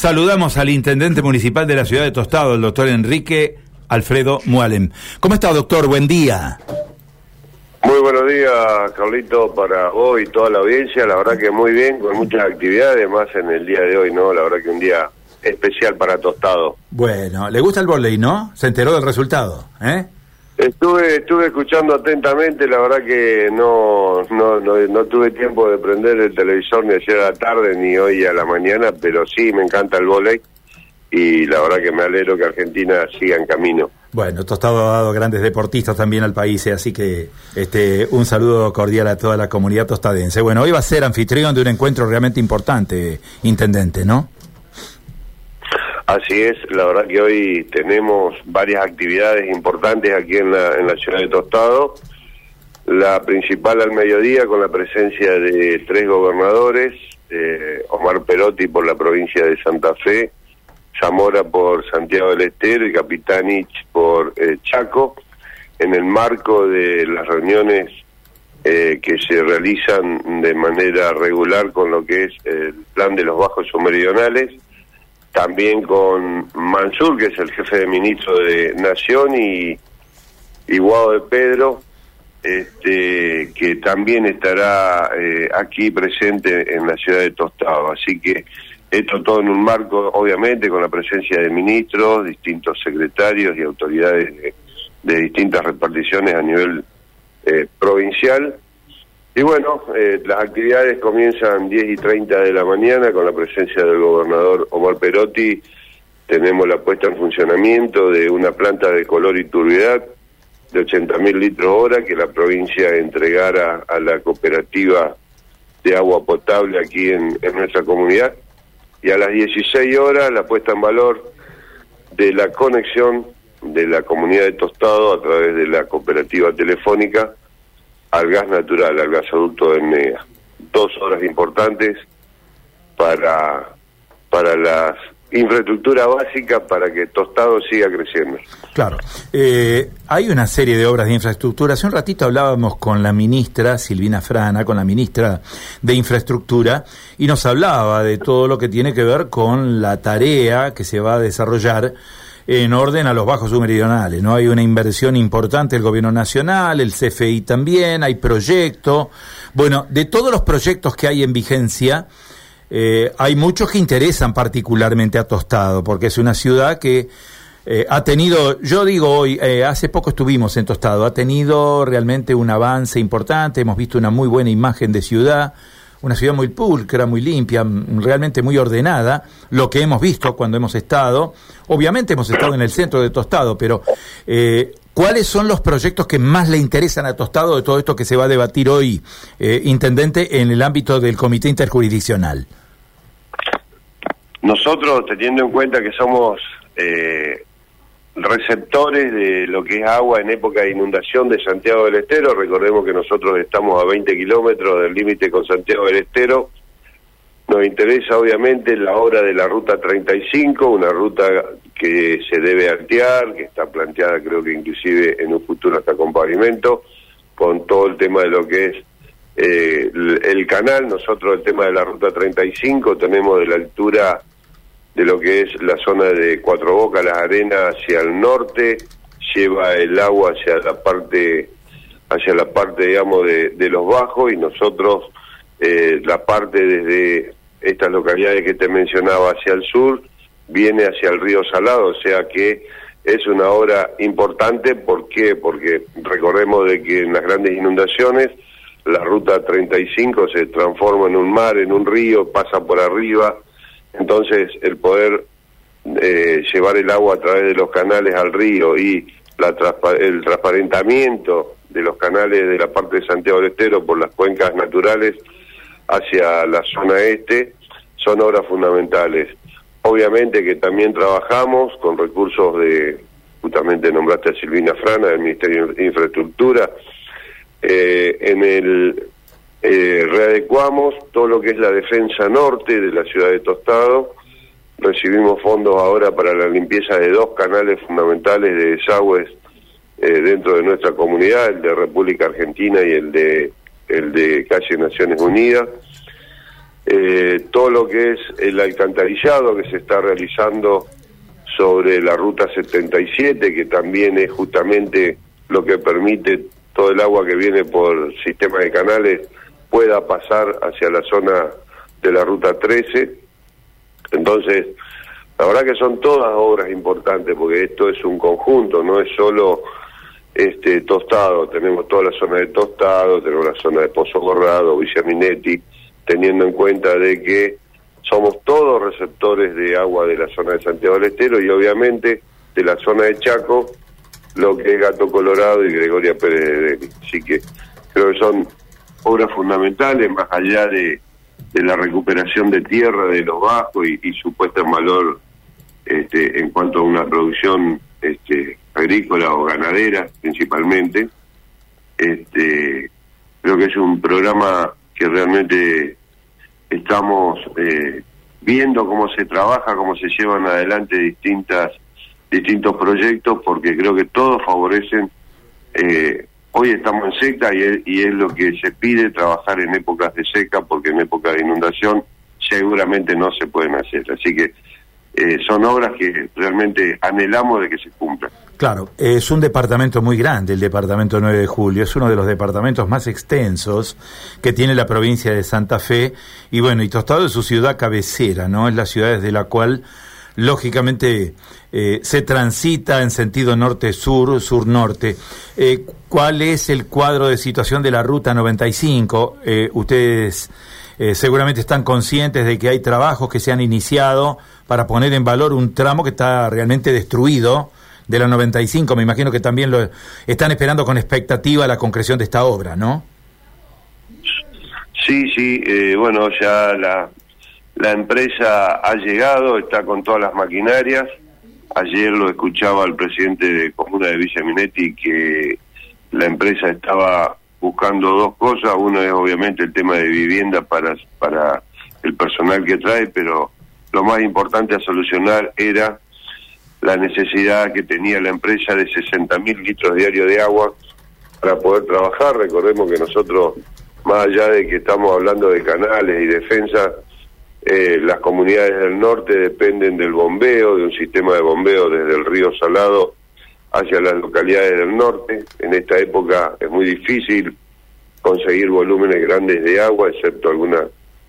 Saludamos al intendente municipal de la ciudad de Tostado, el doctor Enrique Alfredo Mualem. ¿Cómo está, doctor? Buen día. Muy buenos días, Carlito, para vos y toda la audiencia. La verdad que muy bien, con muchas actividades, más en el día de hoy, ¿no? La verdad que un día especial para Tostado. Bueno, ¿le gusta el volei, no? Se enteró del resultado, ¿eh? Estuve estuve escuchando atentamente, la verdad que no, no, no, tuve tiempo de prender el televisor ni ayer a la tarde ni hoy a la mañana, pero sí me encanta el volei y la verdad que me alegro que Argentina siga en camino. Bueno, Tostado ha dado grandes deportistas también al país, eh, así que este un saludo cordial a toda la comunidad tostadense. Bueno, hoy va a ser anfitrión de un encuentro realmente importante, intendente, ¿no? Así es, la verdad que hoy tenemos varias actividades importantes aquí en la, en la ciudad de Tostado. La principal al mediodía con la presencia de tres gobernadores, eh, Omar Perotti por la provincia de Santa Fe, Zamora por Santiago del Estero y Capitanich por eh, Chaco, en el marco de las reuniones eh, que se realizan de manera regular con lo que es el plan de los bajos submeridionales también con Mansur, que es el jefe de ministro de Nación, y, y de Pedro, este, que también estará eh, aquí presente en la ciudad de Tostado. Así que esto todo en un marco, obviamente, con la presencia de ministros, distintos secretarios y autoridades de, distintas reparticiones a nivel eh, provincial y bueno, eh, las actividades comienzan 10 y 30 de la mañana con la presencia del gobernador Omar Perotti. Tenemos la puesta en funcionamiento de una planta de color y turbiedad de 80 mil litros hora que la provincia entregara a la cooperativa de agua potable aquí en, en nuestra comunidad. Y a las 16 horas la puesta en valor de la conexión de la comunidad de Tostado a través de la cooperativa telefónica al gas natural, al gasoducto de MEA. Dos horas importantes para, para las infraestructura básica para que Tostado siga creciendo. Claro. Eh, hay una serie de obras de infraestructura. Hace un ratito hablábamos con la ministra Silvina Frana, con la ministra de Infraestructura, y nos hablaba de todo lo que tiene que ver con la tarea que se va a desarrollar en orden a los bajos submeridionales. ¿no? Hay una inversión importante del gobierno nacional, el CFI también, hay proyectos. Bueno, de todos los proyectos que hay en vigencia, eh, hay muchos que interesan particularmente a Tostado, porque es una ciudad que eh, ha tenido, yo digo hoy, eh, hace poco estuvimos en Tostado, ha tenido realmente un avance importante, hemos visto una muy buena imagen de ciudad una ciudad muy pulcra, muy limpia, realmente muy ordenada, lo que hemos visto cuando hemos estado. Obviamente hemos estado en el centro de Tostado, pero eh, ¿cuáles son los proyectos que más le interesan a Tostado de todo esto que se va a debatir hoy, eh, Intendente, en el ámbito del Comité Interjurisdiccional? Nosotros, teniendo en cuenta que somos eh, receptores de lo que es agua en época de inundación de Santiago del Estero. Recordemos que nosotros estamos a 20 kilómetros del límite con Santiago del Estero. Nos interesa obviamente la obra de la Ruta 35, una ruta que se debe artear, que está planteada creo que inclusive en un futuro hasta con pavimento, con todo el tema de lo que es eh, el canal. Nosotros el tema de la Ruta 35 tenemos de la altura de lo que es la zona de Cuatro Bocas, las arenas hacia el norte, lleva el agua hacia la parte, hacia la parte, digamos, de, de los bajos y nosotros eh, la parte desde estas localidades que te mencionaba hacia el sur viene hacia el río Salado, o sea que es una obra importante, ¿por qué? Porque recordemos de que en las grandes inundaciones la ruta 35 se transforma en un mar, en un río, pasa por arriba, entonces, el poder eh, llevar el agua a través de los canales al río y la el transparentamiento de los canales de la parte de Santiago del Estero por las cuencas naturales hacia la zona este son obras fundamentales. Obviamente que también trabajamos con recursos de, justamente nombraste a Silvina Frana del Ministerio de Infraestructura, eh, en el eh, readecuamos todo lo que es la defensa norte de la ciudad de Tostado. Recibimos fondos ahora para la limpieza de dos canales fundamentales de desagües eh, dentro de nuestra comunidad, el de República Argentina y el de el de Calle Naciones Unidas. eh, todo lo que es el alcantarillado que se está realizando sobre la ruta 77, que también es justamente lo que permite todo el agua que viene por sistema de canales pueda pasar hacia la zona de la ruta 13. Entonces, la verdad que son todas obras importantes porque esto es un conjunto, no es solo este Tostado, tenemos toda la zona de Tostado, tenemos la zona de Pozo Corrado, Villaminetti, teniendo en cuenta de que somos todos receptores de agua de la zona de Santiago del Estero y obviamente de la zona de Chaco, lo que es Gato Colorado y Gregoria Pérez de Así que creo que son obras fundamentales, más allá de, de la recuperación de tierra de los bajos y, y su puesta en valor este, en cuanto a una producción este, agrícola o ganadera principalmente. Este, creo que es un programa que realmente estamos eh, viendo cómo se trabaja, cómo se llevan adelante distintas distintos proyectos, porque creo que todos favorecen. Eh, hoy estamos en seca y es, y es lo que se pide trabajar en épocas de seca, porque en épocas de inundación seguramente no se pueden hacer. Así que eh, son obras que realmente anhelamos de que se cumplan. Claro, es un departamento muy grande, el departamento 9 de julio, es uno de los departamentos más extensos que tiene la provincia de Santa Fe y bueno, y Tostado es su ciudad cabecera, ¿no? Es la ciudad desde la cual lógicamente eh, se transita en sentido norte-sur, sur-norte. Eh, ¿Cuál es el cuadro de situación de la Ruta 95? Eh, ustedes eh, seguramente están conscientes de que hay trabajos que se han iniciado para poner en valor un tramo que está realmente destruido de la 95. Me imagino que también lo están esperando con expectativa la concreción de esta obra, ¿no? Sí, sí, bueno, ya la, la empresa ha llegado, está con todas las maquinarias. Ayer lo escuchaba el presidente de Comuna de Villa Minetti que la empresa estaba buscando dos cosas. Uno es obviamente el tema de vivienda para, para el personal que trae, pero lo más importante a solucionar era la necesidad que tenía la empresa de 60 mil litros diarios de agua para poder trabajar. Recordemos que nosotros, más allá de que estamos hablando de canales y defensa, eh, las comunidades del norte dependen del bombeo, de un sistema de bombeo desde el río Salado hacia las localidades del norte. En esta época es muy difícil conseguir volúmenes grandes de agua, excepto algunas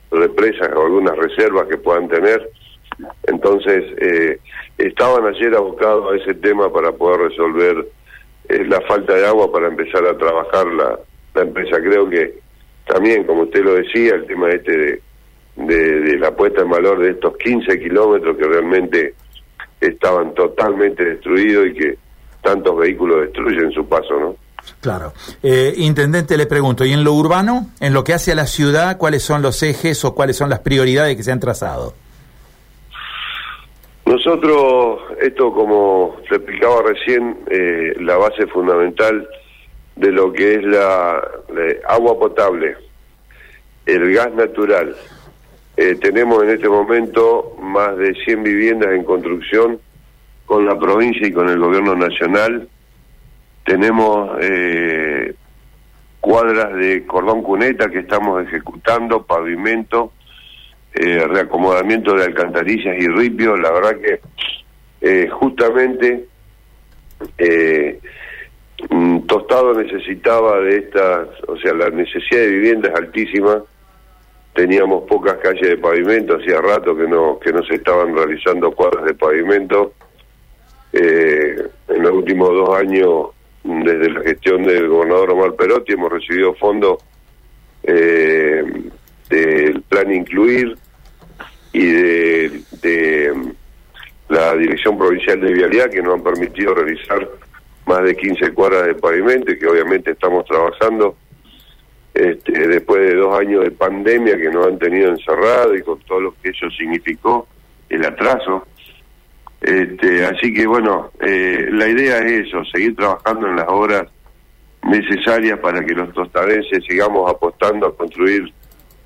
represas o algunas reservas que puedan tener. Entonces, eh, estaban ayer abocados a ese tema para poder resolver eh, la falta de agua para empezar a trabajar la, la empresa. Creo que también, como usted lo decía, el tema este de, de, de la puesta en valor de estos 15 kilómetros que realmente estaban totalmente destruidos y que tantos vehículos destruyen su paso, ¿no? Claro. Eh, intendente, le pregunto, ¿y en lo urbano, en lo que hace a la ciudad, cuáles son los ejes o cuáles son las prioridades que se han trazado? Nosotros, esto como se explicaba recién, eh, la base fundamental de lo que es la, la agua potable, el gas natural. Eh, tenemos en este momento más de 100 viviendas en construcción con la provincia y con el gobierno nacional. Tenemos eh, cuadras de cordón cuneta que estamos ejecutando, pavimento, eh, reacomodamiento de alcantarillas y ripios. La verdad que eh, justamente mm, Tostado necesitaba de estas, o sea, la necesidad de vivienda es altísima. Teníamos pocas calles de pavimento, hacía rato que no que no se estaban realizando cuadras de pavimento. Eh, en los últimos dos años, desde la gestión del gobernador Omar Perotti, hemos recibido fondos eh, del plan Incluir y de, la Dirección Provincial de Vialidad, que nos han permitido realizar más de 15 cuadras de pavimento y que obviamente estamos trabajando este, después de dos años de pandemia que nos han tenido encerrados y con todo lo que eso significó, el atraso. Este, así que bueno, eh, la idea es eso, seguir trabajando en las obras necesarias para que los tostadenses sigamos apostando a construir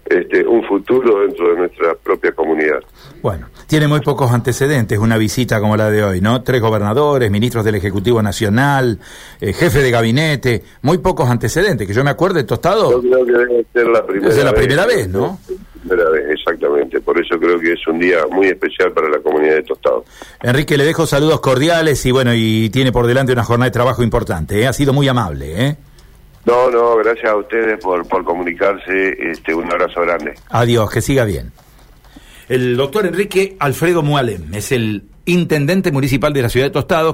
este, un futuro dentro de nuestra propia comunidad. Bueno, tiene muy pocos antecedentes una visita como la de hoy, ¿no? Tres gobernadores, ministros del Ejecutivo Nacional, eh, jefe de gabinete, muy pocos antecedentes, que yo me acuerdo de Tostado. Yo creo que debe ser la primera es la vez. primera vez, ¿no? primera vez, exactamente. Por eso creo que es un día muy especial para la comunidad de Tostado. Enrique, le dejo saludos cordiales y bueno, y tiene por delante una jornada de trabajo importante. ¿eh? Ha sido muy amable. ¿eh? No, no, gracias a ustedes por, por comunicarse. Este, un abrazo grande. Adiós, que siga bien. El doctor Enrique Alfredo Mualem es el intendente municipal de la ciudad de Tostados.